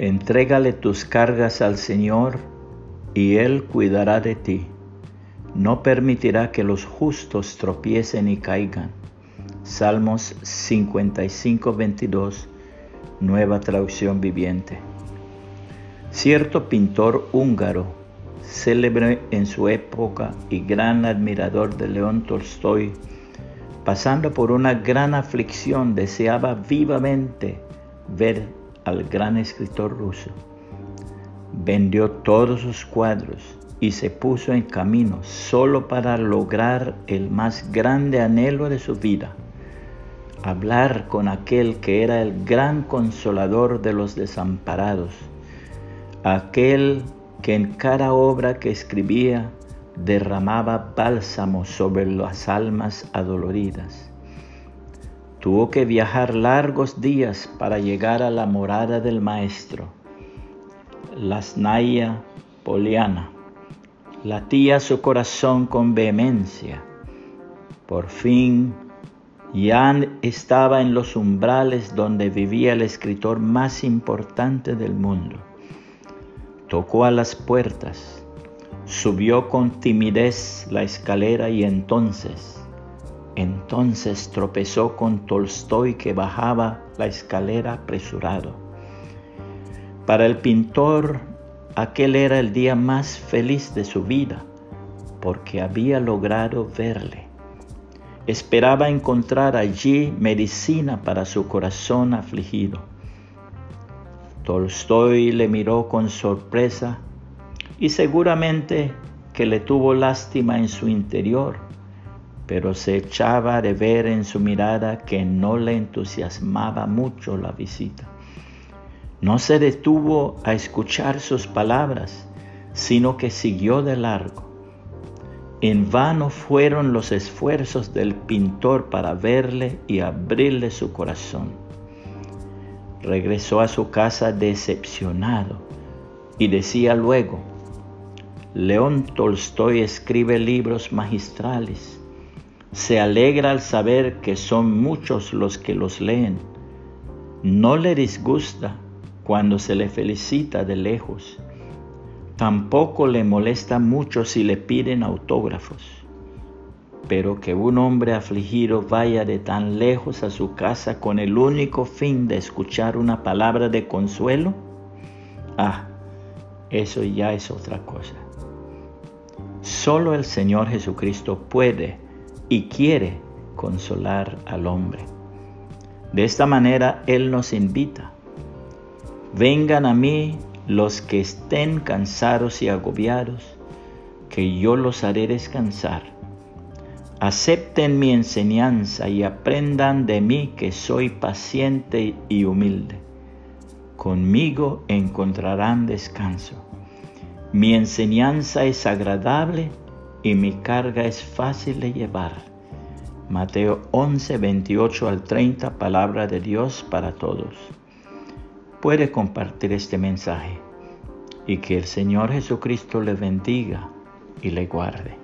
Entrégale tus cargas al Señor y Él cuidará de ti. No permitirá que los justos tropiecen y caigan. Salmos 55, 22, nueva traducción viviente. Cierto pintor húngaro, célebre en su época y gran admirador de León Tolstoy, pasando por una gran aflicción, deseaba vivamente ver al gran escritor ruso. Vendió todos sus cuadros y se puso en camino solo para lograr el más grande anhelo de su vida, hablar con aquel que era el gran consolador de los desamparados, aquel que en cada obra que escribía derramaba bálsamo sobre las almas adoloridas. Tuvo que viajar largos días para llegar a la morada del maestro, Lasnaya Poliana. Latía su corazón con vehemencia. Por fin, Jan estaba en los umbrales donde vivía el escritor más importante del mundo. Tocó a las puertas, subió con timidez la escalera y entonces, entonces tropezó con Tolstoy que bajaba la escalera apresurado. Para el pintor, aquel era el día más feliz de su vida, porque había logrado verle. Esperaba encontrar allí medicina para su corazón afligido Tolstoy le miró con sorpresa y seguramente que le tuvo lástima en su interior, pero se echaba de ver en su mirada que no le entusiasmaba mucho la visita. No se detuvo a escuchar sus palabras, sino que siguió de largo. En vano fueron los esfuerzos del pintor para verle y abrirle su corazón regresó a su casa decepcionado y decía luego, León Tolstoy escribe libros magistrales, se alegra al saber que son muchos los que los leen, no le disgusta cuando se le felicita de lejos, tampoco le molesta mucho si le piden autógrafos. Pero que un hombre afligido vaya de tan lejos a su casa con el único fin de escuchar una palabra de consuelo, ah, eso ya es otra cosa. Solo el Señor Jesucristo puede y quiere consolar al hombre. De esta manera Él nos invita. Vengan a mí los que estén cansados y agobiados, que yo los haré descansar Acepten mi enseñanza y aprendan de mí que soy paciente y humilde. Conmigo encontrarán descanso. Mi enseñanza es agradable y mi carga es fácil de llevar. Mateo 11, 28 al 30, palabra de Dios para todos. Puede compartir este mensaje y que el Señor Jesucristo le bendiga y le guarde.